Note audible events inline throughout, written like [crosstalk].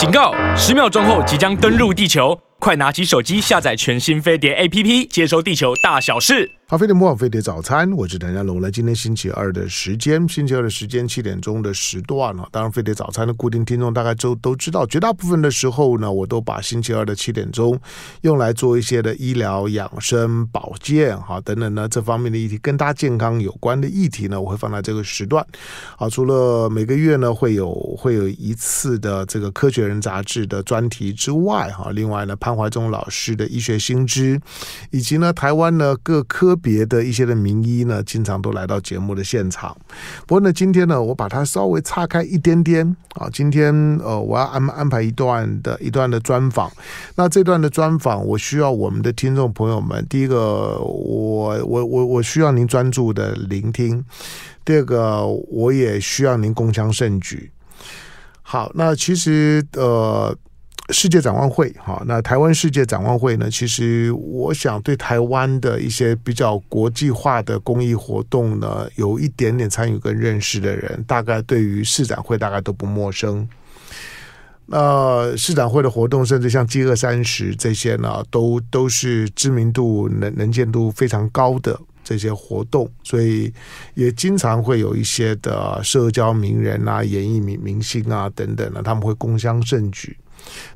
警告！十秒钟后即将登陆地球，快拿起手机下载全新飞碟 APP，接收地球大小事。好，飞碟模仿飞碟早餐，我是谭家龙。来，今天星期二的时间，星期二的时间七点钟的时段啊。当然，飞碟早餐的固定听众大概都都知道，绝大部分的时候呢，我都把星期二的七点钟用来做一些的医疗养生保健哈等等呢这方面的议题，跟大家健康有关的议题呢，我会放在这个时段。好，除了每个月呢会有会有一次的这个科学人杂志的专题之外哈，另外呢潘张怀忠老师的医学新知，以及呢台湾呢各科。别的一些的名医呢，经常都来到节目的现场。不过呢，今天呢，我把它稍微岔开一点点啊。今天呃，我要安安排一段的一段的专访。那这段的专访，我需要我们的听众朋友们，第一个，我我我我需要您专注的聆听；第二个，我也需要您共襄盛举。好，那其实呃。世界展望会，哈，那台湾世界展望会呢？其实我想对台湾的一些比较国际化的公益活动呢，有一点点参与跟认识的人，大概对于市展会大概都不陌生。那市展会的活动，甚至像饥饿三十这些呢，都都是知名度、能能见度非常高的这些活动，所以也经常会有一些的社交名人啊、演艺明明星啊等等呢，他们会共襄盛举。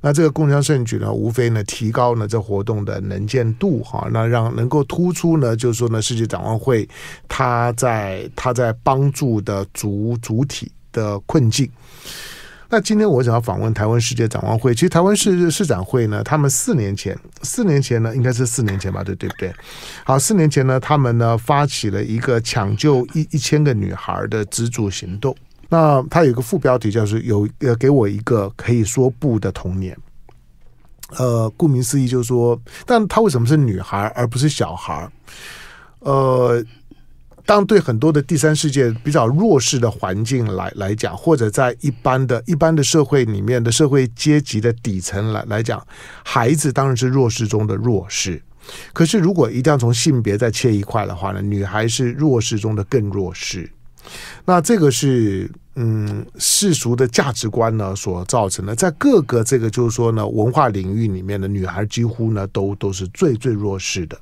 那这个共襄盛举呢，无非呢提高呢这活动的能见度哈，那让能够突出呢，就是说呢世界展望会它在它在帮助的主主体的困境。那今天我想要访问台湾世界展望会，其实台湾世世展会呢，他们四年前四年前呢，应该是四年前吧，对对不对？好，四年前呢，他们呢发起了一个抢救一一千个女孩的资助行动。那它有一个副标题，就是“有呃给我一个可以说不的童年”。呃，顾名思义就是说，但她为什么是女孩而不是小孩？呃，当对很多的第三世界比较弱势的环境来来讲，或者在一般的一般的社会里面的社会阶级的底层来来讲，孩子当然是弱势中的弱势。可是如果一定要从性别再切一块的话呢，女孩是弱势中的更弱势。那这个是嗯世俗的价值观呢所造成的，在各个这个就是说呢文化领域里面的女孩几乎呢都都是最最弱势的。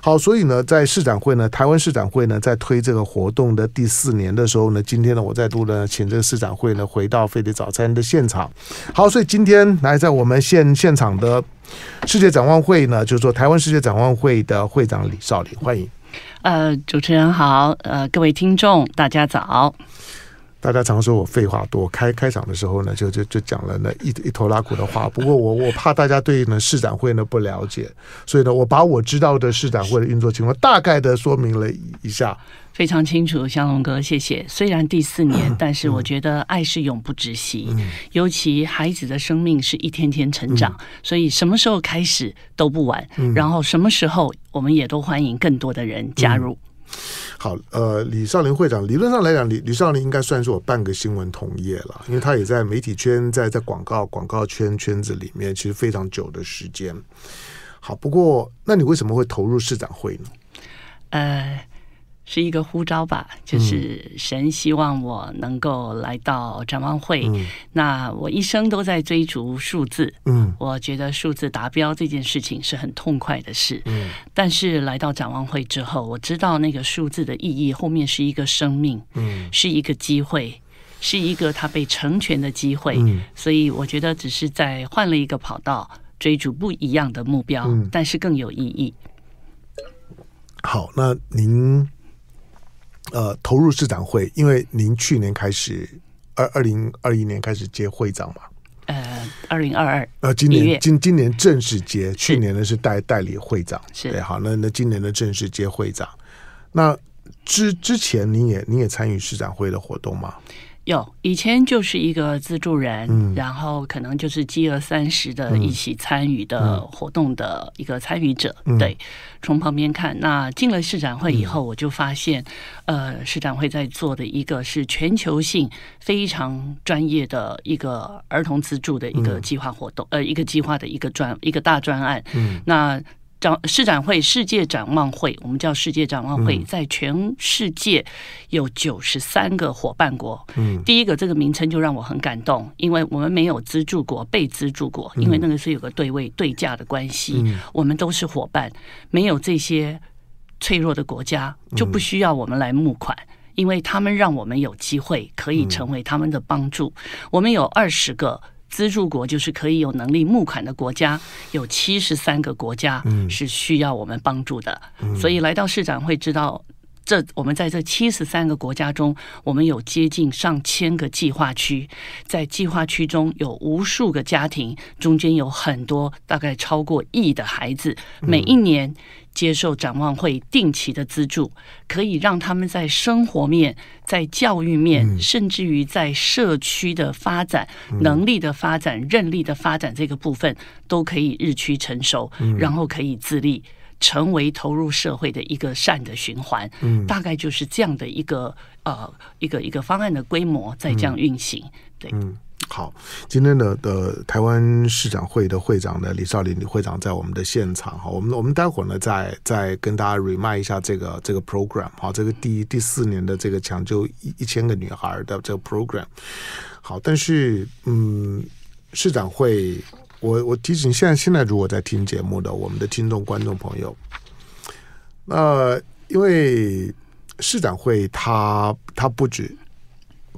好，所以呢在市展会呢，台湾市展会呢在推这个活动的第四年的时候呢，今天呢我再度呢请这个市展会呢回到飞碟早餐的现场。好，所以今天来在我们现现场的世界展望会呢，就是说台湾世界展望会的会长李少林，欢迎。呃，主持人好，呃，各位听众大家早。大家常说我废话多，开开场的时候呢，就就就讲了那一一头拉库的话。不过我我怕大家对呢市展会呢不了解，所以呢，我把我知道的市展会的运作情况大概的说明了一下。非常清楚，香龙哥，谢谢。虽然第四年，但是我觉得爱是永不止息。嗯、尤其孩子的生命是一天天成长，嗯、所以什么时候开始都不晚。嗯、然后什么时候，我们也都欢迎更多的人加入。嗯、好，呃，李少林会长，理论上来讲，李李少林应该算是我半个新闻同业了，因为他也在媒体圈，在在广告广告圈圈子里面，其实非常久的时间。好，不过，那你为什么会投入市长会呢？呃。是一个呼召吧，就是神希望我能够来到展望会。嗯、那我一生都在追逐数字，嗯，我觉得数字达标这件事情是很痛快的事。嗯，但是来到展望会之后，我知道那个数字的意义后面是一个生命，嗯，是一个机会，是一个他被成全的机会。嗯，所以我觉得只是在换了一个跑道，追逐不一样的目标，嗯、但是更有意义。好，那您。呃，投入市展会，因为您去年开始，二二零二一年开始接会长嘛？呃，二零二二，呃，今年今今年正式接，去年呢是代代理会长，是。对，好，那那今年的正式接会长，那之之前您也您也参与市展会的活动吗？有，以前就是一个资助人，嗯、然后可能就是饥饿三十的一起参与的活动的一个参与者，嗯、对，从旁边看。那进了市展会以后，我就发现，嗯、呃，市展会在做的一个是全球性非常专业的一个儿童资助的一个计划活动，嗯、呃，一个计划的一个专一个大专案。嗯，那。展市展会世界展望会，我们叫世界展望会，在全世界有九十三个伙伴国。嗯，第一个这个名称就让我很感动，因为我们没有资助国、被资助国，因为那个是有个对位对价的关系，我们都是伙伴，没有这些脆弱的国家就不需要我们来募款。因为他们让我们有机会可以成为他们的帮助。我们有二十个资助国，就是可以有能力募款的国家，有七十三个国家是需要我们帮助的。所以来到市长会知道。这我们在这七十三个国家中，我们有接近上千个计划区，在计划区中有无数个家庭，中间有很多大概超过亿的孩子，每一年接受展望会定期的资助，可以让他们在生活面、在教育面，甚至于在社区的发展、能力的发展、韧力的发展这个部分，都可以日趋成熟，然后可以自立。成为投入社会的一个善的循环，嗯，大概就是这样的一个呃一个一个方案的规模在这样运行，嗯、对，嗯，好，今天的的台湾市长会的会长呢，李少林李会长在我们的现场哈，我们我们待会儿呢再再跟大家 remind 一下这个这个 program 哈，这个第第四年的这个抢救一一千个女孩的这个 program，好，但是嗯，市长会。我我提醒现在现在如果在听节目的我们的听众观众朋友，呃，因为市展会它它不止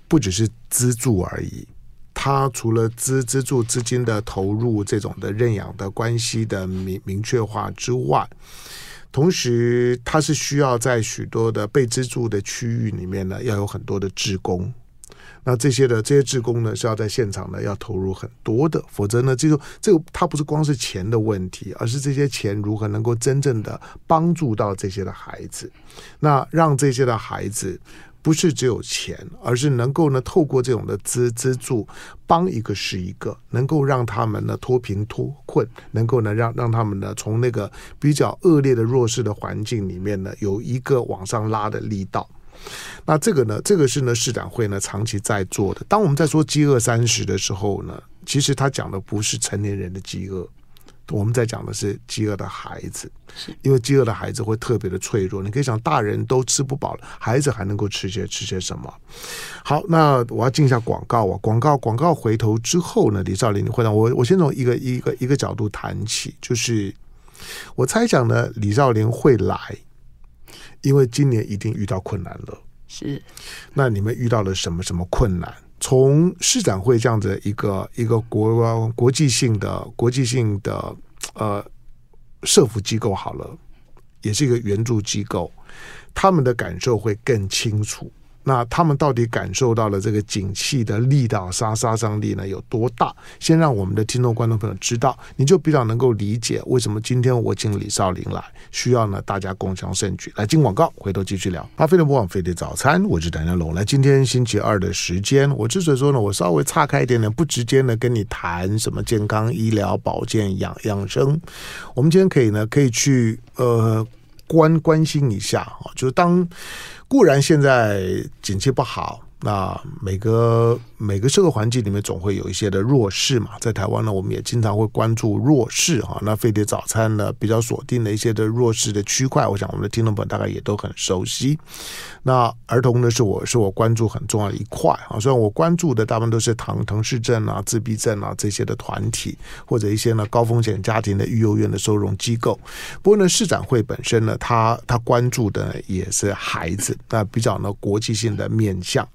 不只是资助而已，它除了资资助资金的投入这种的认养的关系的明明确化之外，同时它是需要在许多的被资助的区域里面呢，要有很多的志工。那这些的这些职工呢，是要在现场呢要投入很多的，否则呢，这个这个它不是光是钱的问题，而是这些钱如何能够真正的帮助到这些的孩子，那让这些的孩子不是只有钱，而是能够呢透过这种的资资助，帮一个是一个，能够让他们呢脱贫脱困，能够呢让让他们呢从那个比较恶劣的弱势的环境里面呢有一个往上拉的力道。那这个呢，这个是呢市长会呢长期在做的。当我们在说饥饿三十的时候呢，其实他讲的不是成年人的饥饿，我们在讲的是饥饿的孩子，因为饥饿的孩子会特别的脆弱。你可以想，大人都吃不饱了，孩子还能够吃些吃些什么？好，那我要进一下广告啊，广告广告回头之后呢，李兆林会让我我先从一个一个一个角度谈起，就是我猜想呢，李兆林会来。因为今年一定遇到困难了，是。那你们遇到了什么什么困难？从市展会这样子一个一个国国际性的国际性的呃社服机构好了，也是一个援助机构，他们的感受会更清楚。那他们到底感受到了这个景气的力道杀杀伤力呢有多大？先让我们的听众观众朋友知道，你就比较能够理解为什么今天我请李少林来，需要呢大家共襄盛举。来进广告，回头继续聊。巴菲特不枉费的早餐，我是谭家龙。来，今天星期二的时间，我之所以说呢，我稍微岔开一点点，不直接呢跟你谈什么健康、医疗、保健、养养生。我们今天可以呢，可以去呃关关心一下啊，就是当。固然现在景气不好。那每个每个社会环境里面总会有一些的弱势嘛，在台湾呢，我们也经常会关注弱势哈。那飞碟早餐呢，比较锁定的一些的弱势的区块，我想我们的听众朋友大概也都很熟悉。那儿童呢，是我是我关注很重要的一块啊。虽然我关注的大部分都是唐唐氏症啊、自闭症啊这些的团体，或者一些呢高风险家庭的育幼院的收容机构。不过呢，市展会本身呢，他他关注的也是孩子，那比较呢国际性的面向。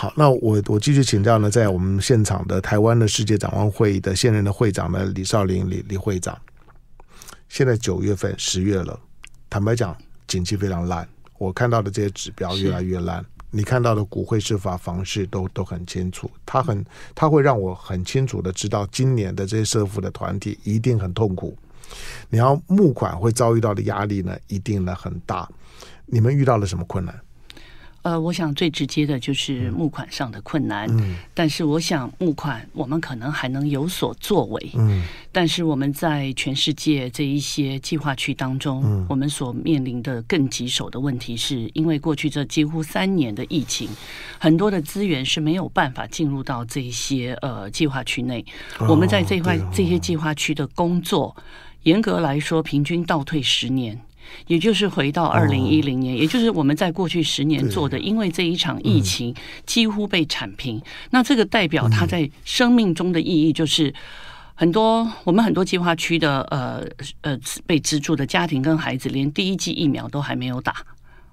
好，那我我继续请教呢，在我们现场的台湾的世界展望会议的现任的会长呢，李少林李李会长。现在九月份十月了，坦白讲，景气非常烂。我看到的这些指标越来越烂，你看到的股汇市法房市都都很清楚，他很他会让我很清楚的知道，今年的这些社福的团体一定很痛苦。你要募款会遭遇到的压力呢，一定呢很大。你们遇到了什么困难？呃，我想最直接的就是募款上的困难。嗯，但是我想募款，我们可能还能有所作为。嗯，但是我们在全世界这一些计划区当中，嗯，我们所面临的更棘手的问题是，因为过去这几乎三年的疫情，很多的资源是没有办法进入到这些呃计划区内。哦，我们在这块，哦，这些计划区的工作，严格来说，平均倒退十年。也就是回到二零一零年，也就是我们在过去十年做的，因为这一场疫情几乎被铲平。那这个代表它在生命中的意义，就是很多我们很多计划区的呃呃被资助的家庭跟孩子，连第一剂疫苗都还没有打。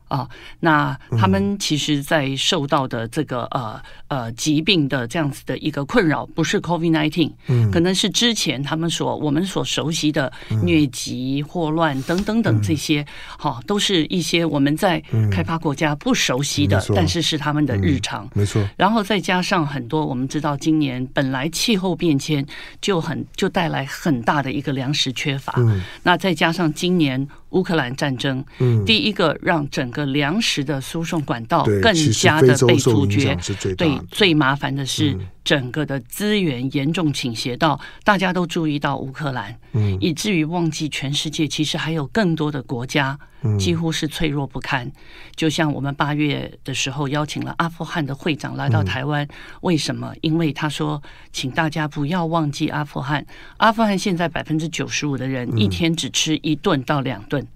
啊、哦，那他们其实，在受到的这个呃呃疾病的这样子的一个困扰，不是 COVID-19，嗯，可能是之前他们所我们所熟悉的疟疾、霍乱等等等这些，好、嗯。哦，都是一些我们在开发国家不熟悉的，嗯、但是是他们的日常，没错。然后再加上很多，我们知道今年本来气候变迁就很就带来很大的一个粮食缺乏，嗯，那再加上今年。乌克兰战争，嗯，第一个让整个粮食的输送管道更加的被阻绝。对，最麻烦的是整个的资源严重倾斜到大家都注意到乌克兰，嗯，以至于忘记全世界其实还有更多的国家几乎是脆弱不堪。就像我们八月的时候邀请了阿富汗的会长来到台湾，为什么？因为他说，请大家不要忘记阿富汗。阿富汗现在百分之九十五的人一天只吃一顿到两顿。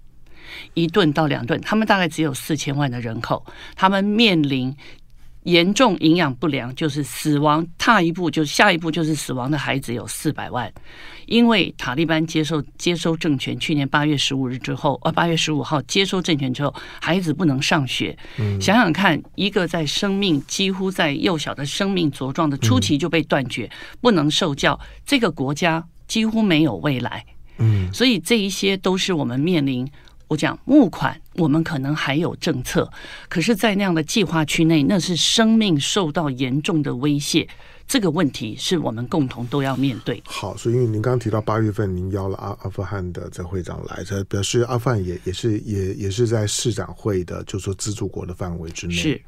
一顿到两顿，他们大概只有四千万的人口，他们面临严重营养不良，就是死亡，踏一步就下一步就是死亡的孩子有四百万。因为塔利班接受接收政权，去年八月十五日之后，呃，八月十五号接收政权之后，孩子不能上学。嗯，想想看，一个在生命几乎在幼小的生命茁壮的初期就被断绝，嗯，不能受教，这个国家几乎没有未来。嗯，所以这一些都是我们面临。我讲募款，我们可能还有政策，可是，在那样的计划区内，那是生命受到严重的威胁。这个问题是我们共同都要面对。好，所以因为您刚刚提到八月份您邀了阿阿富汗的这会长来，这表示阿富汗也也是也也是在市长会的，就是说资助国的范围之内。是，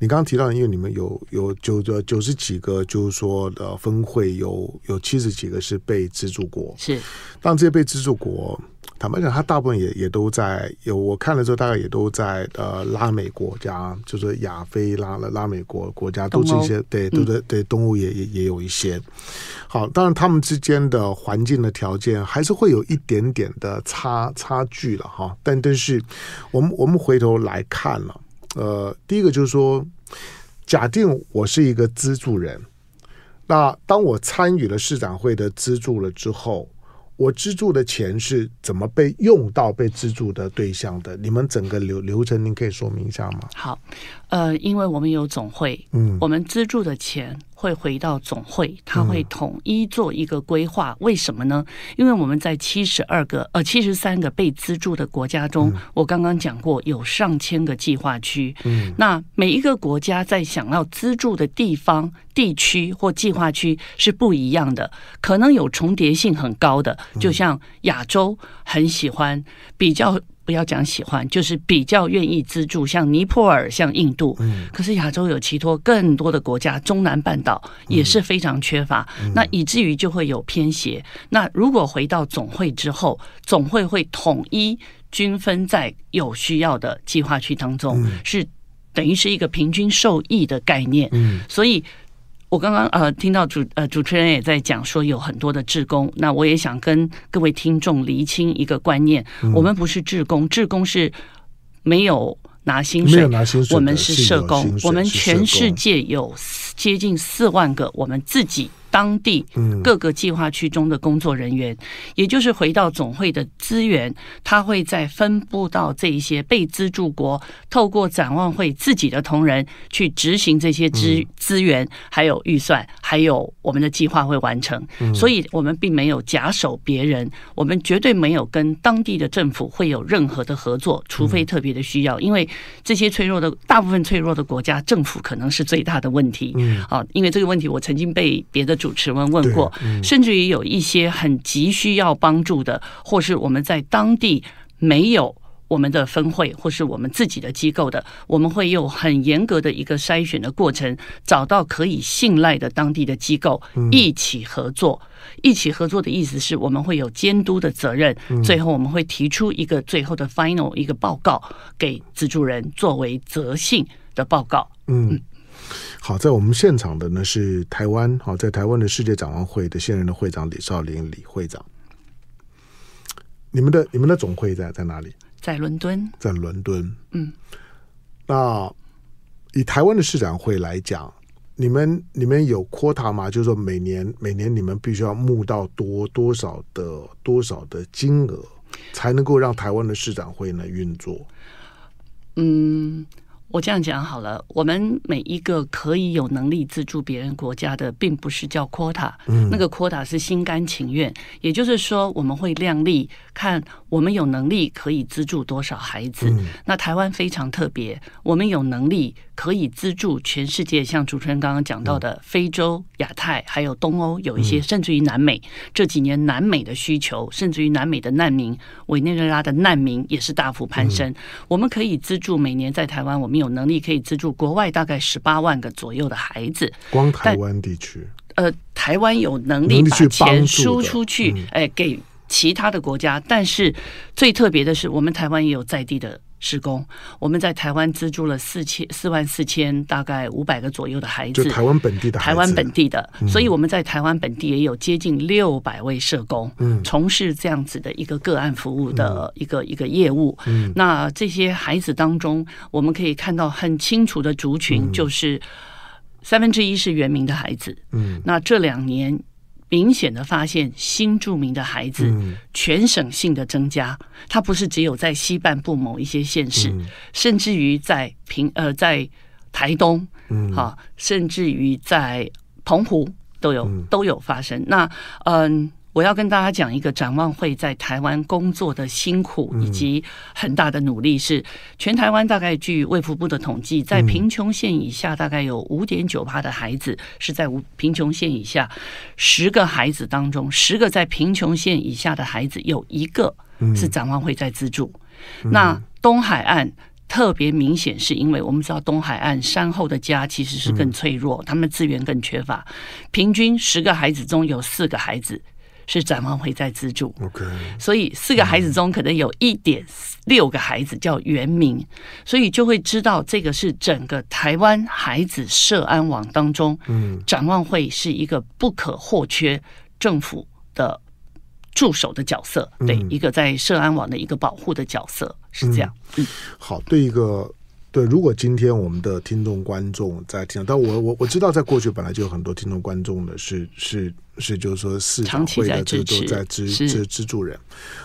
你刚刚提到，因为你们有有九九十几个，就是说的分会有有七十几个是被资助国。是，当这些被资助国。坦白讲，他大部分也也都在有我看了之后，大概也都在呃拉美国家，就是亚非拉了拉美国国家，都是一些对，都对对东欧也也也有一些。好，当然他们之间的环境的条件还是会有一点点的差差距了哈。但但是我们我们回头来看了，呃，第一个就是说，假定我是一个资助人，那当我参与了市长会的资助了之后。我资助的钱是怎么被用到被资助的对象的？你们整个流流程，您可以说明一下吗？好，呃，因为我们有总会，嗯，我们资助的钱。会回到总会，他会统一做一个规划。为什么呢？因为我们在七十二个呃七十三个被资助的国家中，我刚刚讲过有上千个计划区。嗯，那每一个国家在想要资助的地方、地区或计划区是不一样的，可能有重叠性很高的。就像亚洲很喜欢比较。不要讲喜欢，就是比较愿意资助，像尼泊尔、像印度。嗯，可是亚洲有其他更多的国家，中南半岛也是非常缺乏，嗯、那以至于就会有偏斜。那如果回到总会之后，总会会统一均分在有需要的计划区当中，嗯、是等于是一个平均受益的概念。嗯，所以。我刚刚呃听到主呃主持人也在讲说有很多的志工，那我也想跟各位听众厘清一个观念，嗯、我们不是志工，志工是没有拿薪水，我们是社工，我们全世界有接近四万个我们自己。当地各个计划区中的工作人员，也就是回到总会的资源，他会再分布到这一些被资助国，透过展望会自己的同仁去执行这些资资源，还有预算，还有我们的计划会完成。所以，我们并没有假手别人，我们绝对没有跟当地的政府会有任何的合作，除非特别的需要。因为这些脆弱的大部分脆弱的国家，政府可能是最大的问题。嗯啊，因为这个问题，我曾经被别的。主持人问过，甚至于有一些很急需要帮助的，或是我们在当地没有我们的分会或是我们自己的机构的，我们会有很严格的一个筛选的过程，找到可以信赖的当地的机构一起合作。一起合作的意思是我们会有监督的责任，最后我们会提出一个最后的 final 一个报告给资助人作为责信的报告。嗯，好，在我们现场的呢是台湾，好，在台湾的世界展望会的现任的会长李少林李会长。你们的你们的总会在在哪里？在伦敦，在伦敦。嗯，那以台湾的市长会来讲，你们你们有 quota 吗？就是说每年每年你们必须要募到多多少的多少的金额，才能够让台湾的市长会呢运作？嗯。我这样讲好了，我们每一个可以有能力资助别人国家的，并不是叫 quota，嗯，那个 quota 是心甘情愿，也就是说，我们会量力看我们有能力可以资助多少孩子。嗯，那台湾非常特别，我们有能力可以资助全世界，像主持人刚刚讲到的，非洲、亚太还有东欧，有一些甚至于南美，这几年南美的需求，甚至于南美的难民，委内瑞拉的难民也是大幅攀升。我们可以资助每年在台湾，我们有能力可以资助国外大概十八万个左右的孩子，光台湾地区，呃，台湾有能力把钱输出去，哎，给其他的国家。但是最特别的是，我们台湾也有在地的。施工，我们在台湾资助了四千四万四千，大概五百个左右的孩子，就台湾本地的孩子，台湾本地的，嗯、所以我们在台湾本地也有接近六百位社工，嗯，从事这样子的一个个案服务的一个、嗯、一个业务。嗯，那这些孩子当中，我们可以看到很清楚的族群，就是三分之一是原民的孩子。嗯，那这两年。明显的发现，新住民的孩子全省性的增加，它不是只有在西半部某一些县市，甚至于在平呃在台东，好，甚至于在澎湖都有都有发生。那嗯。我要跟大家讲一个展望会在台湾工作的辛苦以及很大的努力，是全台湾大概据卫福部的统计，在贫穷线以下大概有五点九趴的孩子是在无贫穷线以下，十个孩子当中，十个在贫穷线以下的孩子有一个是展望会在资助。那东海岸特别明显，是因为我们知道东海岸山后的家其实是更脆弱，他们资源更缺乏，平均十个孩子中有四个孩子。是展望会在资助，OK，所以四个孩子中可能有一点六个孩子叫原名，所以就会知道这个是整个台湾孩子社安网当中，嗯，展望会是一个不可或缺政府的助手的角色，对，一个在社安网的一个保护的角色是这样。嗯，好，对一个。对，如果今天我们的听众观众在听，但我我我知道，在过去本来就有很多听众观众的是是是，就是说市长会的这都在资资资助人。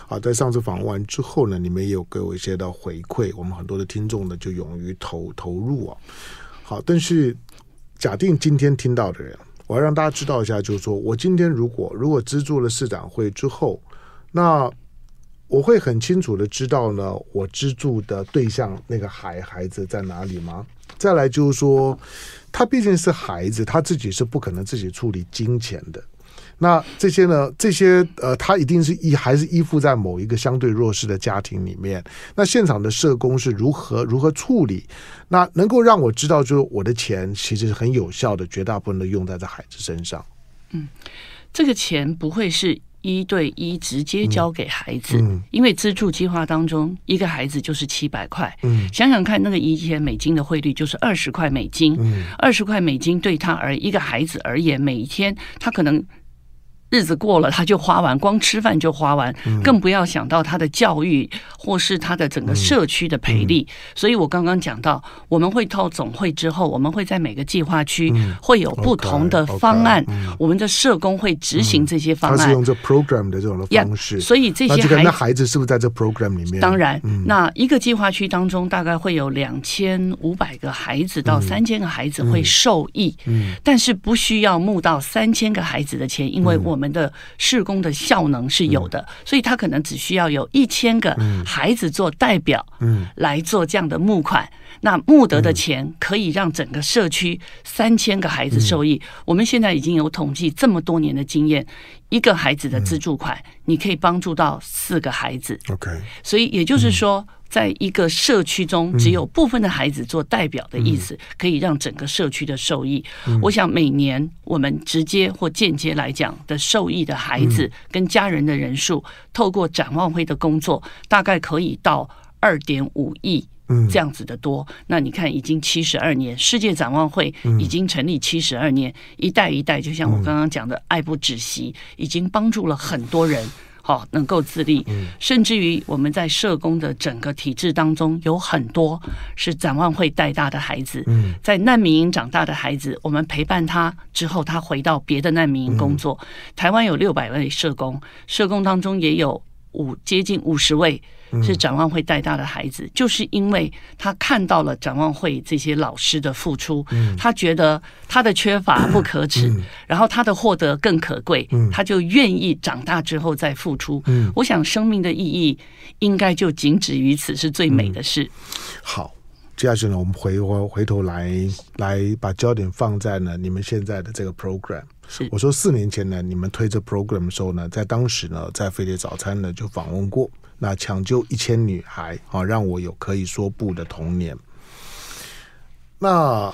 好，在上次访问完之后呢，你们也有给我一些的回馈，我们很多的听众呢就勇于投投入啊。好，但是假定今天听到的人，我要让大家知道一下，就是说我今天如果如果资助了市长会之后，那。我会很清楚的知道呢，我资助的对象那个孩孩子在哪里吗？再来就是说，他毕竟是孩子，他自己是不可能自己处理金钱的。那这些呢，这些呃，他一定是依还是依附在某一个相对弱势的家庭里面。那现场的社工是如何如何处理？那能够让我知道，就是我的钱其实是很有效的，绝大部分都用在这孩子身上。嗯，这个钱不会是。一对一直接交给孩子，嗯嗯、因为资助计划当中，一个孩子就是七百块。嗯、想想看，那个一千美金的汇率就是二十块美金。二十块美金对他而一个孩子而言，每一天他可能。日子过了，他就花完，光吃饭就花完，更不要想到他的教育或是他的整个社区的培力。所以我刚刚讲到，我们会到总会之后，我们会在每个计划区会有不同的方案，我们的社工会执行这些方案。他是用这 program 的这种的方式，所以这些孩子，那孩子是不是在这 program 里面？当然，那一个计划区当中大概会有两千五百个孩子到三千个孩子会受益，但是不需要募到三千个孩子的钱，因为我。我们的施工的效能是有的，所以他可能只需要有一千个孩子做代表，嗯来做这样的募款。那募得的钱可以让整个社区三千个孩子受益。我们现在已经有统计这么多年的经验，一个孩子的资助款，你可以帮助到四个孩子。OK，所以也就是说，在一个社区中，只有部分的孩子做代表的意思，嗯、可以让整个社区的受益。嗯、我想每年我们直接或间接来讲的受益的孩子跟家人的人数，嗯、透过展望会的工作，大概可以到二点五亿，这样子的多。嗯、那你看，已经七十二年，世界展望会已经成立七十二年，一代一代，就像我刚刚讲的，爱不止息，已经帮助了很多人。好，能够自立，甚至于我们在社工的整个体制当中，有很多是展望会带大的孩子，在难民营长大的孩子，我们陪伴他之后，他回到别的难民营工作。台湾有六百位社工，社工当中也有五接近五十位。是展望会带大的孩子，就是因为他看到了展望会这些老师的付出，他觉得他的缺乏不可耻，然后他的获得更可贵，他就愿意长大之后再付出。我想生命的意义应该就仅止于此，是最美的事。好，接下去呢，我们回回头来来把焦点放在呢你们现在的这个 program。是我说四年前呢，你们推这 program 的时候呢，在当时呢，在飞碟早餐呢就访问过。那抢救一千女孩啊，让我有可以说不的童年。那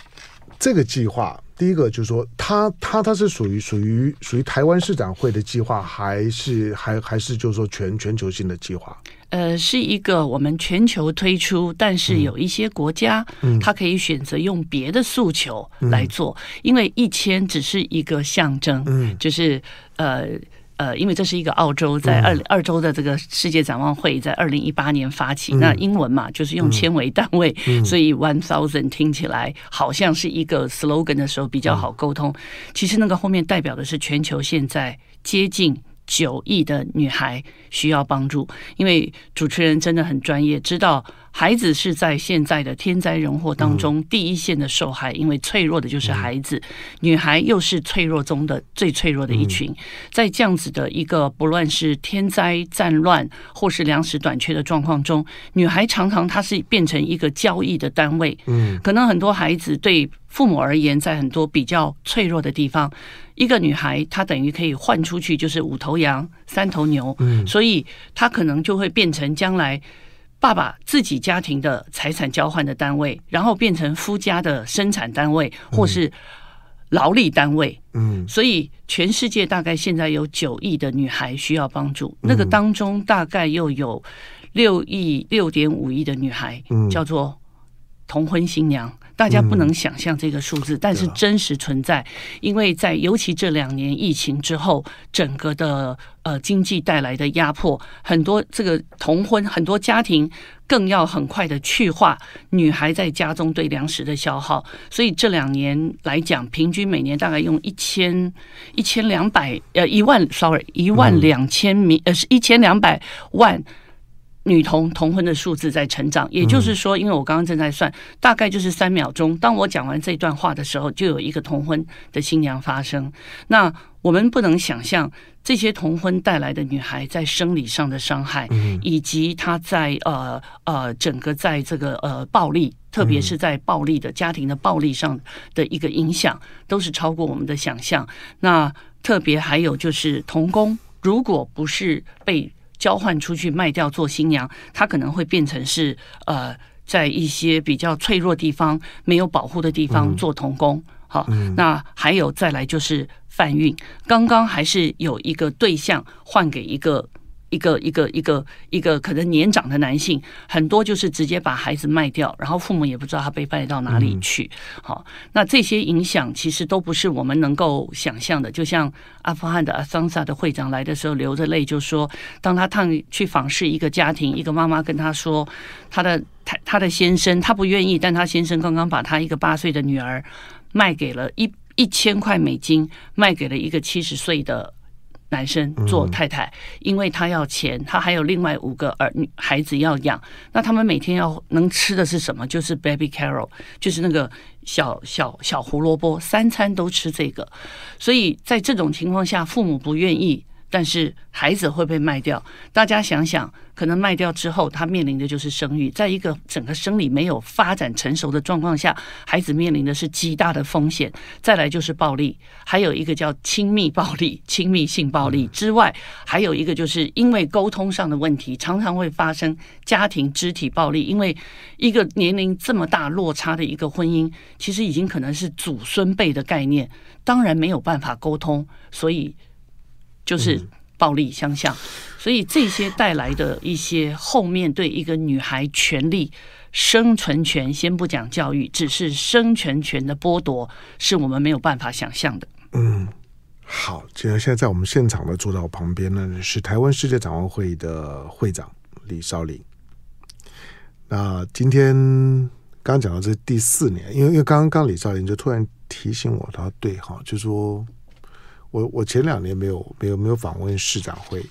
这个计划，第一个就是说，它它它是属于属于属于台湾市长会的计划，还是还还是就是说全全球性的计划？呃，是一个我们全球推出，但是有一些国家，嗯，它可以选择用别的诉求来做，嗯，因为一千只是一个象征，嗯，就是呃。呃，因为这是一个澳洲在二二周的这个世界展望会，在二零一八年发起。嗯、那英文嘛，就是用千为单位，嗯、[laughs] 所以 one thousand 听起来好像是一个 slogan 的时候比较好沟通。嗯、其实那个后面代表的是全球现在接近九亿的女孩需要帮助。因为主持人真的很专业，知道。孩子是在现在的天灾人祸当中第一线的受害，因为脆弱的就是孩子，女孩又是脆弱中的最脆弱的一群。在这样子的一个不论是天灾战乱或是粮食短缺的状况中，女孩常常她是变成一个交易的单位。嗯，可能很多孩子对父母而言，在很多比较脆弱的地方，一个女孩她等于可以换出去就是五头羊、三头牛。嗯，所以她可能就会变成将来。爸爸自己家庭的财产交换的单位，然后变成夫家的生产单位，或是劳力单位。嗯，所以全世界大概现在有九亿的女孩需要帮助，那个当中大概又有六亿六点五亿的女孩叫做同婚新娘。大家不能想象这个数字，但是真实存在，因为在尤其这两年疫情之后，整个的呃经济带来的压迫，很多这个童婚，很多家庭更要很快的去化女孩在家中对粮食的消耗，所以这两年来讲，平均每年大概用一千一千两百呃一万，sorry 一万两千名呃是一千两百万。女童同婚的数字在成长，也就是说，因为我刚刚正在算，大概就是三秒钟。当我讲完这段话的时候，就有一个同婚的新娘发生。那我们不能想象这些童婚带来的女孩在生理上的伤害，以及她在呃呃整个在这个呃暴力，特别是在暴力的家庭的暴力上的一个影响，都是超过我们的想象。那特别还有就是童工，如果不是被交换出去卖掉做新娘，她可能会变成是呃，在一些比较脆弱地方、没有保护的地方做童工。好，那还有再来就是贩运。刚刚还是有一个对象换给一个。一个一个一个一个可能年长的男性，很多就是直接把孩子卖掉，然后父母也不知道他被卖到哪里去。好，那这些影响其实都不是我们能够想象的。就像阿富汗的阿桑萨的会长来的时候，流着泪就说，当他探去访视一个家庭，一个妈妈跟他说，他的他他的先生他不愿意，但他先生刚刚把他一个八岁的女儿卖给了一一千块美金，卖给了一个七十岁的。男生做太太，因为他要钱，他还有另外五个儿女孩子要养。那他们每天要能吃的是什么？就是 baby carrot，就是那个小小小胡萝卜，三餐都吃这个。所以在这种情况下，父母不愿意。但是孩子会被卖掉，大家想想，可能卖掉之后，他面临的就是生育，在一个整个生理没有发展成熟的状况下，孩子面临的是极大的风险。再来就是暴力，还有一个叫亲密暴力、亲密性暴力之外，还有一个就是因为沟通上的问题，常常会发生家庭肢体暴力。因为一个年龄这么大落差的一个婚姻，其实已经可能是祖孙辈的概念，当然没有办法沟通，所以。就是暴力相向，所以这些带来的一些后面对一个女孩权利、生存权，先不讲教育，只是生存权的剥夺，是我们没有办法想象的。嗯，好，既然现在在我们现场的坐到旁边呢，是台湾世界展望会的会长李少林。那今天刚讲到这第四年，因为因为刚刚李少林就突然提醒我，他说对哈，就说。我我前两年没有没有没有访问市长会，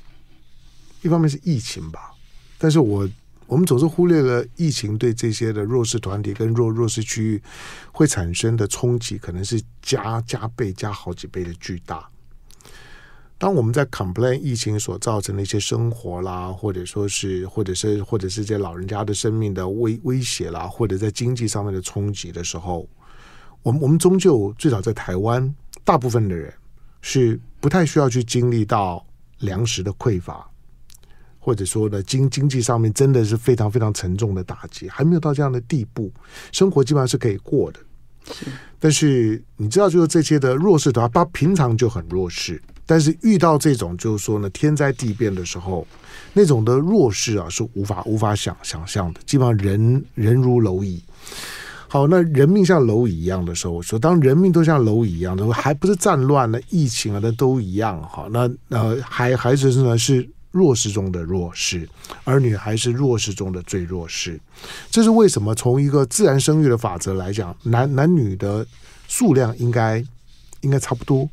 一方面是疫情吧，但是我我们总是忽略了疫情对这些的弱势团体跟弱弱势区域会产生的冲击，可能是加加倍加好几倍的巨大。当我们在 complain 疫情所造成的一些生活啦，或者说是或者是或者是这老人家的生命的威威胁啦，或者在经济上面的冲击的时候，我们我们终究最早在台湾，大部分的人。是不太需要去经历到粮食的匮乏，或者说呢，经经济上面真的是非常非常沉重的打击，还没有到这样的地步，生活基本上是可以过的。但是你知道，就是这些的弱势的话，他平常就很弱势，但是遇到这种就是说呢，天灾地变的时候，那种的弱势啊，是无法无法想想象的，基本上人人如蝼蚁。好，那人命像蝼蚁一样的时候，我说当人命都像蝼蚁一样的时候，还不是战乱了、疫情啊，那都一样。哈，那呃，孩孩子呢是弱势中的弱势，儿女还是弱势中的最弱势。这是为什么？从一个自然生育的法则来讲，男男女的数量应该应该差不多。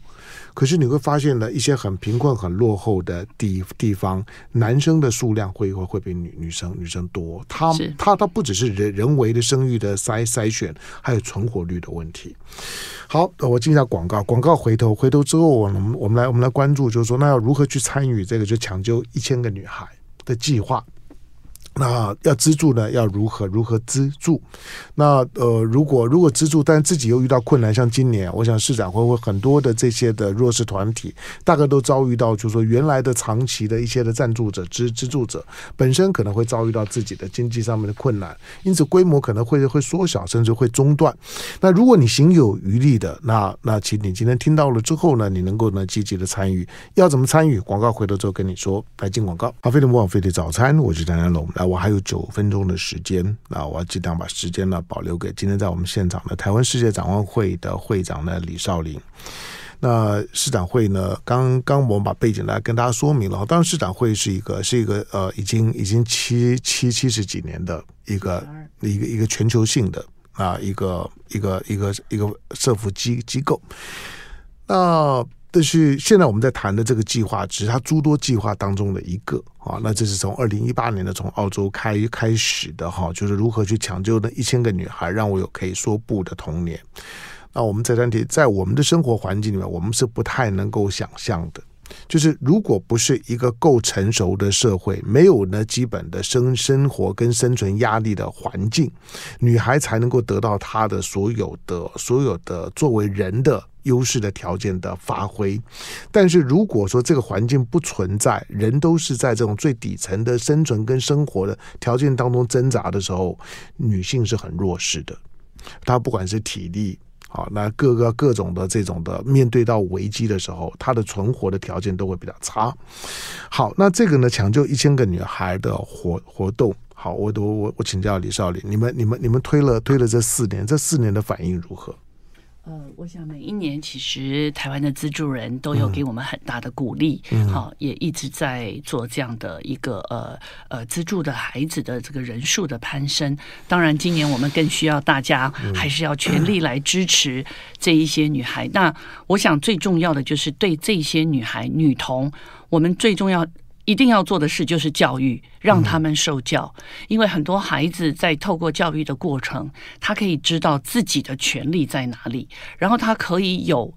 可是你会发现呢，一些很贫困、很落后的地地方，男生的数量会会会比女女生女生多。他他他不只是人人为的生育的筛筛选，还有存活率的问题。好，我进一下广告，广告回头回头之后，我们我们来我们来关注，就是说，那要如何去参与这个就抢救一千个女孩的计划？那要资助呢？要如何如何资助？那呃，如果如果资助，但自己又遇到困难，像今年，我想市长会会很多的这些的弱势团体，大概都遭遇到，就是说原来的长期的一些的赞助者、资资助者本身可能会遭遇到自己的经济上面的困难，因此规模可能会会缩小，甚至会中断。那如果你行有余力的，那那请你今天听到了之后呢，你能够呢积极的参与。要怎么参与？广告回头之后跟你说。来进广告。好，飞碟魔网飞的早餐，我是谭家龙。来，我还有九分钟的时间，那我要尽量把时间呢保留给今天在我们现场的台湾世界展望会的会长呢李少林。那市展会呢，刚刚我们把背景来跟大家说明了。当然，市展会是一个是一个呃，已经已经七七七十几年的一个一个一个全球性的啊一个一个一个一个社福机机构。那但是现在我们在谈的这个计划，只是它诸多计划当中的一个啊。那这是从二零一八年的从澳洲开开始的哈，就是如何去抢救那一千个女孩，让我有可以说不的童年。那我们在这里，在我们的生活环境里面，我们是不太能够想象的。就是如果不是一个够成熟的社会，没有呢基本的生生活跟生存压力的环境，女孩才能够得到她的所有的所有的作为人的。优势的条件的发挥，但是如果说这个环境不存在，人都是在这种最底层的生存跟生活的条件当中挣扎的时候，女性是很弱势的。她不管是体力好，那各个各种的这种的面对到危机的时候，他的存活的条件都会比较差。好，那这个呢，抢救一千个女孩的活活动，好，我我我我请教李少林，你们你们你们推了推了这四年，这四年的反应如何？呃，我想每一年其实台湾的资助人都有给我们很大的鼓励，好、嗯哦，也一直在做这样的一个呃呃资助的孩子的这个人数的攀升。当然，今年我们更需要大家还是要全力来支持这一些女孩。嗯、那我想最重要的就是对这些女孩女童，我们最重要。一定要做的事就是教育，让他们受教。因为很多孩子在透过教育的过程，他可以知道自己的权利在哪里，然后他可以有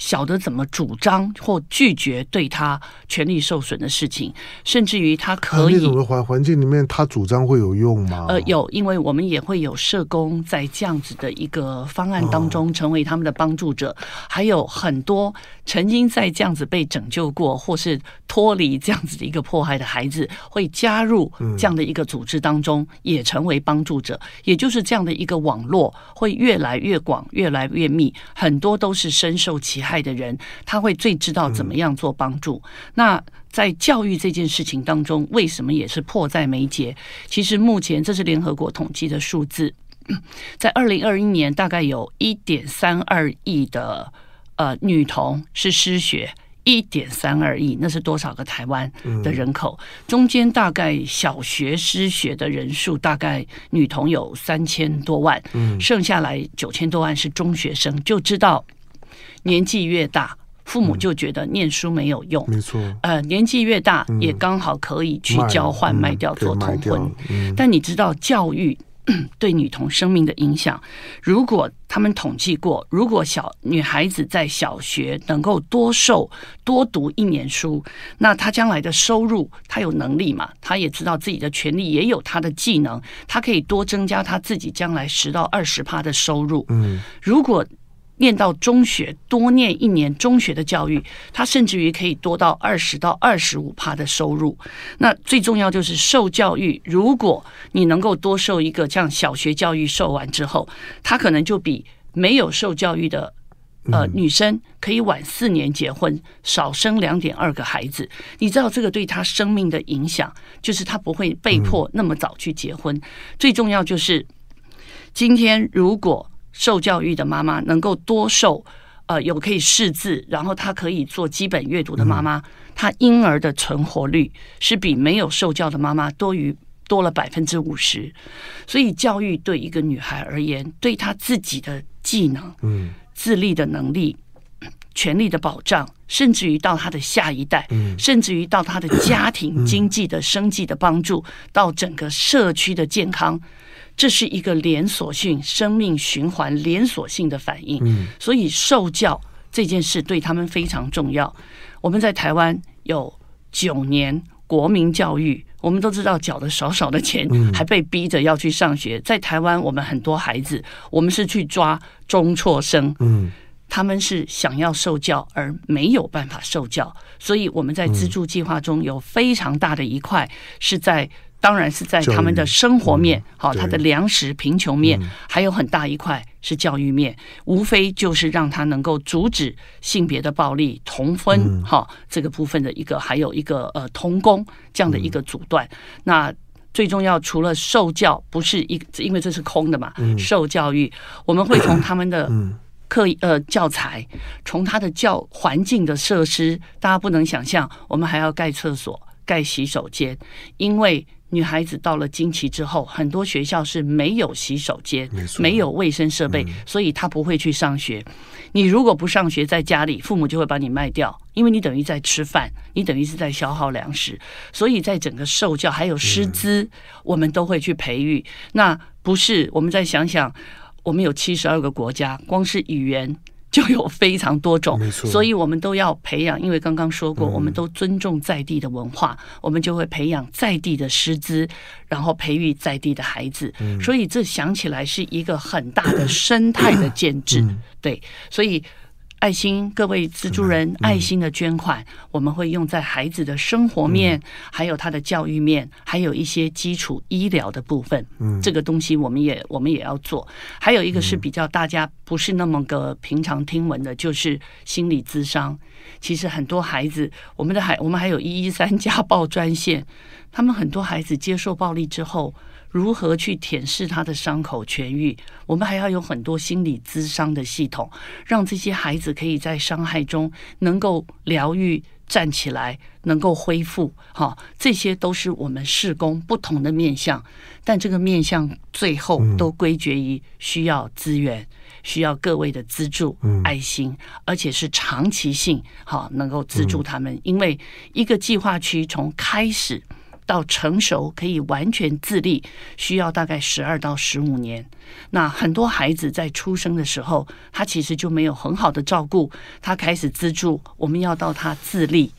晓得怎么主张或拒绝对他权利受损的事情，甚至于他可以。那种的环环境里面，他主张会有用吗？呃，有，因为我们也会有社工在这样子的一个方案当中成为他们的帮助者，哦、还有很多曾经在这样子被拯救过或是脱离这样子的一个迫害的孩子，会加入这样的一个组织当中，也成为帮助者。嗯、也就是这样的一个网络会越来越广，越来越密，很多都是深受其害。害的人，他会最知道怎么样做帮助。嗯、那在教育这件事情当中，为什么也是迫在眉睫？其实目前这是联合国统计的数字，[clears throat] 在二零二一年，大概有一点三二亿的呃女童是失学，一点三二亿，那是多少个台湾的人口？嗯、中间大概小学失学的人数，大概女童有三千多万，嗯，剩下来九千多万是中学生，就知道。年纪越大，父母就觉得念书没有用。没错。呃，年纪越大，也刚好可以去交换、卖掉做童婚。但你知道教育 [coughs] 对女童生命的影响？如果他们统计过，如果小女孩子在小学能够多受多读一年书，那她将来的收入，她有能力嘛？她也知道自己的权利，也有她的技能，她可以多增加她自己将来十到二十趴的收入。嗯，如果。念到中学，多念一年中学的教育，他甚至于可以多到二十到二十五趴的收入。那最重要就是受教育，如果你能够多受一个这样小学教育受完之后，他可能就比没有受教育的呃女生可以晚四年结婚，少生两点二个孩子。你知道这个对他生命的影响，就是他不会被迫那么早去结婚。最重要就是今天如果。受教育的妈妈能够多受，呃，有可以识字，然后她可以做基本阅读的妈妈，她婴儿的存活率是比没有受教的妈妈多于多了百分之五十。所以，教育对一个女孩而言，对她自己的技能、嗯，自立的能力、权利的保障，甚至于到她的下一代，甚至于到她的家庭经济的生计的帮助，到整个社区的健康。这是一个连锁性生命循环、连锁性的反应，所以受教这件事对他们非常重要。我们在台湾有九年国民教育，我们都知道缴的少少的钱，还被逼着要去上学。在台湾，我们很多孩子，我们是去抓中辍生，他们是想要受教而没有办法受教，所以我们在资助计划中有非常大的一块是在。当然是在他们的生活面，好，他的粮食贫穷面，还有很大一块是教育面，无非就是让他能够阻止性别的暴力、同婚，哈，这个部分的一个，还有一个呃童工这样的一个阻断。那最重要，除了受教，不是一，因为这是空的嘛，受教育，我们会从他们的课呃教材，从他的教环境的设施，大家不能想象，我们还要盖厕所、盖洗手间，因为。女孩子到了经期之后，很多学校是没有洗手间，没，没有卫生设备，嗯、所以她不会去上学。你如果不上学，在家里，父母就会把你卖掉，因为你等于在吃饭，你等于是在消耗粮食。所以在整个受教还有师资，嗯、我们都会去培育。那不是，我们再想想，我们有七十二个国家，光是语言。就有非常多种，所以我们都要培养。因为刚刚说过，我们都尊重在地的文化，我们就会培养在地的师资，然后培育在地的孩子。所以这想起来是一个很大的生态的建制，对，所以。爱心，各位资助人，爱心的捐款，我们会用在孩子的生活面，还有他的教育面，还有一些基础医疗的部分。嗯，这个东西我们也我们也要做。还有一个是比较大家不是那么个平常听闻的，就是心理咨商。其实很多孩子，我们的孩，我们还有一一三家暴专线，他们很多孩子接受暴力之后。如何去舔舐他的伤口痊愈？我们还要有很多心理咨商的系统，让这些孩子可以在伤害中能够疗愈、站起来，能够恢复。好，这些都是我们事工不同的面向，但这个面向最后都归结于需要资源，需要各位的资助、爱心，而且是长期性。好，能够资助他们，因为一个计划区从开始。到成熟可以完全自立，需要大概十二到十五年。那很多孩子在出生的时候，他其实就没有很好的照顾，他开始资助，我们要到他自立。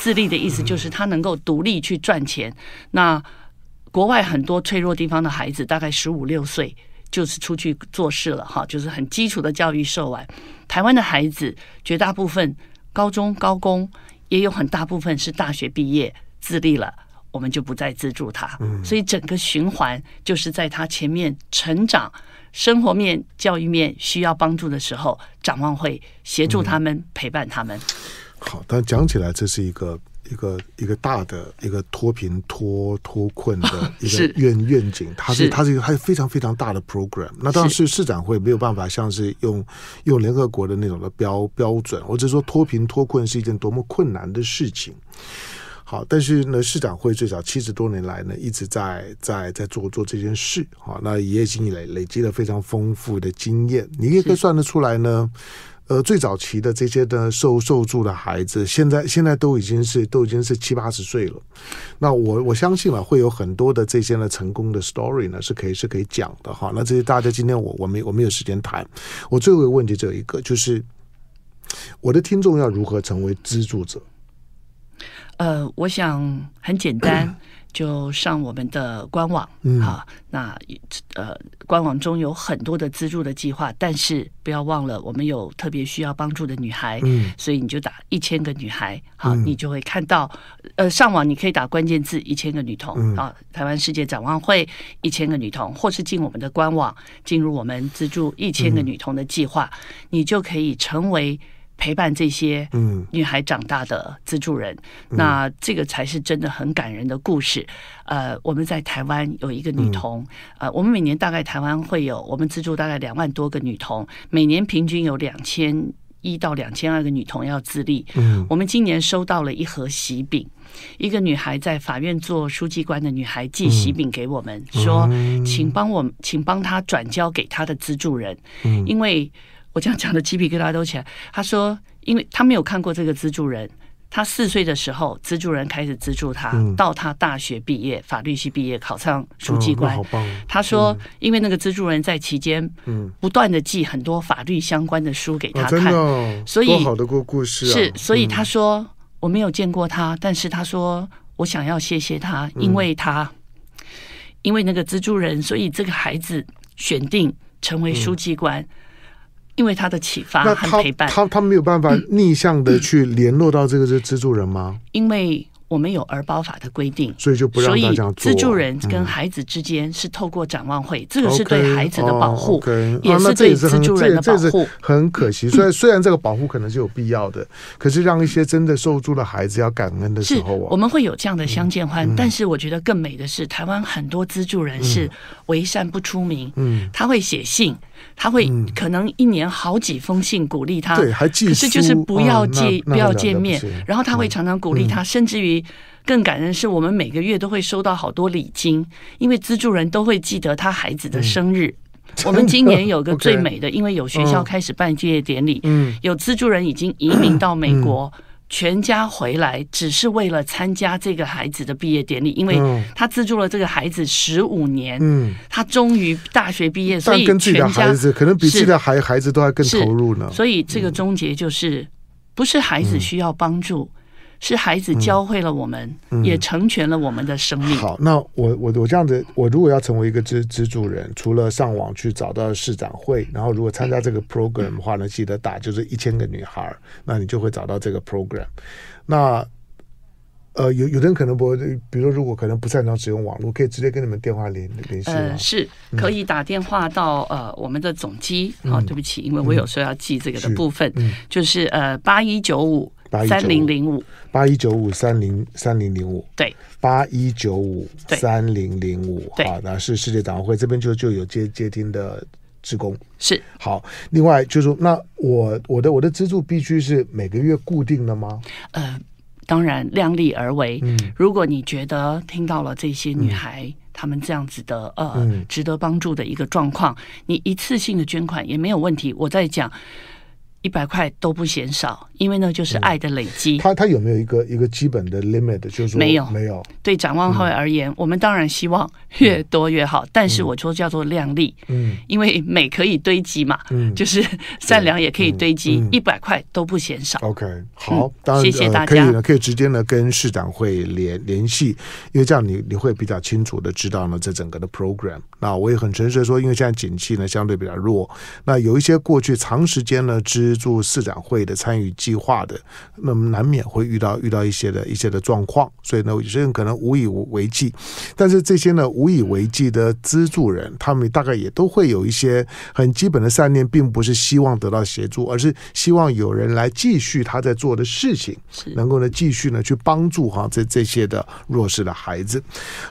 自立的意思就是他能够独立去赚钱。那国外很多脆弱地方的孩子，大概十五六岁就是出去做事了，哈，就是很基础的教育受完。台湾的孩子绝大部分高中、高工，也有很大部分是大学毕业自立了，我们就不再资助他。所以整个循环就是在他前面成长、生活面、教育面需要帮助的时候，展望会协助他们、陪伴他们。好，但讲起来，这是一个一个一个大的一个脱贫脱脱困的 [laughs] 一个愿愿景，它是它是一个还非常非常大的 program。那当然是市长会没有办法像是用用联合国的那种的标标准，或者说脱贫脱困是一件多么困难的事情。好，但是呢，市长会最少七十多年来呢，一直在在在做做这件事。好，那也已经累累积了非常丰富的经验，你也可以算得出来呢。呃，最早期的这些的受受助的孩子，现在现在都已经是都已经是七八十岁了。那我我相信了，会有很多的这些呢成功的 story 呢，是可以是可以讲的哈。那这些大家今天我我没我没有时间谈。我最后一个问题只有一个，就是我的听众要如何成为资助者？呃，我想很简单。[clears throat] 就上我们的官网，嗯，好，那呃，官网中有很多的资助的计划，但是不要忘了，我们有特别需要帮助的女孩，嗯，所以你就打一千个女孩，好，你就会看到，呃，上网你可以打关键字一千个女童，啊，台湾世界展望会一千个女童，或是进我们的官网，进入我们资助一千个女童的计划，你就可以成为。陪伴这些女孩长大的资助人，嗯，那这个才是真的很感人的故事。呃，我们在台湾有一个女童，嗯，呃，我们每年大概台湾会有我们资助大概两万多个女童，每年平均有两千一到两千二个女童要自立。嗯，我们今年收到了一盒喜饼，一个女孩在法院做书记官的女孩寄喜饼给我们，嗯，说，请帮我，请帮她转交给她的资助人，嗯，因为。我这样讲的鸡皮疙瘩都起来。他说，因为他没有看过这个资助人，他四岁的时候，资助人开始资助他，嗯、到他大学毕业，法律系毕业，考上书记官。哦、他说，因为那个资助人在期间，嗯，不断的寄很多法律相关的书给他看，哦、所以多好的个故事、啊、是，所以他说、嗯、我没有见过他，但是他说我想要谢谢他，因为他，嗯、因为那个资助人，所以这个孩子选定成为书记官。嗯因为他的启发和陪伴，他他，他没有办法逆向的去联络到这个是资助人吗？因为。我们有儿保法的规定，所以就不让大家做。资助人跟孩子之间是透过展望会，这个是对孩子的保护，也是对资助人的保护。很可惜，虽 [laughs] 然虽然这个保护可能是有必要的，可是让一些真的受助的孩子要感恩的时候，我们会有这样的相见欢。但是我觉得更美的是，台湾很多资助人是为善不出名，嗯，他会写信，他会可能一年好几封信鼓励他，对，还寄书，可是就是不要见不要见面，然后他会常常鼓励他，甚至于。更感人是我们每个月都会收到好多礼金，因为资助人都会记得他孩子的生日。嗯、[laughs] 我们今年有个最美的，因为有学校开始办毕业典礼，嗯，有资助人已经移民到美国，全家回来只是为了参加这个孩子的毕业典礼，因为他资助了这个孩子十五年，嗯，他终于大学毕业，所以全家孩子可能比自己的孩孩子都还更投入呢。所以这个终结就是，不是孩子需要帮助。是孩子教会了我们，嗯、也成全了我们的生命。好，那我我我这样子，我如果要成为一个资资助人，除了上网去找到市长会，然后如果参加这个 program 的话呢，记得打就是一千个女孩，那你就会找到这个 program。那呃，有有的人可能不会，比如说如果可能不擅长使用网络，可以直接跟你们电话联联系。呃，是可以打电话到呃我们的总机。好、嗯哦，对不起，因为我有时候要记这个的部分，嗯、就是呃八一九五。三零零五八一九五三零三零零五，对，八一九五三零零五，好，那是世界展望会这边就就有接接听的职工，是好。另外就是说，那我我的我的资助必须是每个月固定的吗？呃，当然量力而为。嗯，如果你觉得听到了这些女孩她、嗯、们这样子的呃、嗯、值得帮助的一个状况，你一次性的捐款也没有问题。我在讲。一百块都不嫌少，因为呢就是爱的累积。他、嗯、他有没有一个一个基本的 limit？就是说没有没有。对展望会而言、嗯，我们当然希望越多越好，嗯、但是我说叫做量力。嗯，因为美可以堆积嘛，嗯，就是 [laughs] 善良也可以堆积，一百块都不嫌少。OK，好，当然、嗯、谢谢大家。呃、可以呢，可以直接呢跟市长会联联系，因为这样你你会比较清楚的知道呢这整个的 program。那我也很诚实的说，因为现在景气呢相对比较弱，那有一些过去长时间呢资助市长会的参与计划的，那么难免会遇到遇到一些的一些的状况，所以呢有些人可能无以为继，但是这些呢无以为继的资助人，他们大概也都会有一些很基本的善念，并不是希望得到协助，而是希望有人来继续他在做的事情，能够呢继续呢去帮助哈这这些的弱势的孩子。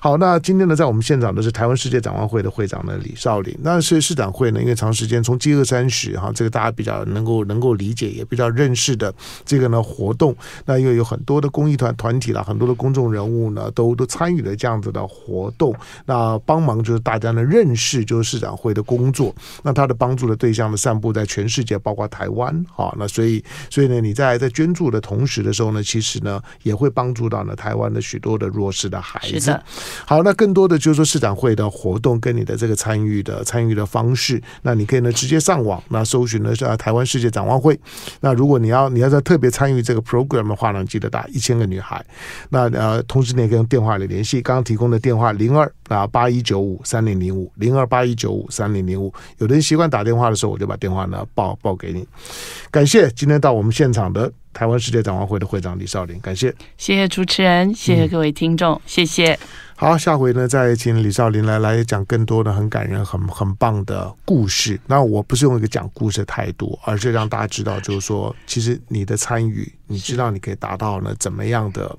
好，那今天呢在我们现场的是台湾世界展望会的会长呢李少林，那是市长会呢因为长时间从饥饿三十哈这个大家比较能够能够理解也比较认识的这个呢活动，那因为有很多的公益团团体啦，很多的公众人物呢都都参与了这样子的活动，那帮忙就是大家呢认识就是市长会的工作，那他的帮助的对象呢散布在全世界，包括台湾，好，那所以所以呢你在在捐助的同时的时候呢，其实呢也会帮助到呢台湾的许多的弱势的孩子。好，那更多的就是说市长会的活动跟你的这个参与的参与的方式，那你可以呢直接上网那搜寻的是台湾世界展望会。那如果你要你要在特别参与这个 program 的话呢，记得打一千个女孩。那呃，同时你也可以用电话里联系，刚刚提供的电话零二啊八一九五三零零五零二八一九五三零零五。有的人习惯打电话的时候，我就把电话呢报报给你。感谢今天到我们现场的台湾世界展望会的会长李少林，感谢，谢谢主持人，谢谢各位听众，谢谢。好，下回呢再请李少林来来讲更多的很感人、很很棒的故事。那我不是用一个讲故事的态度，而是让大家知道，就是说，其实你的参与，你知道你可以达到呢怎么样的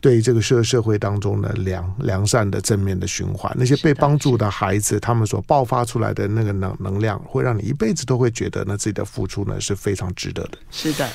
对这个社社会当中的良良善的正面的循环。那些被帮助的孩子，他们所爆发出来的那个能能量，会让你一辈子都会觉得呢自己的付出呢是非常值得的。是的。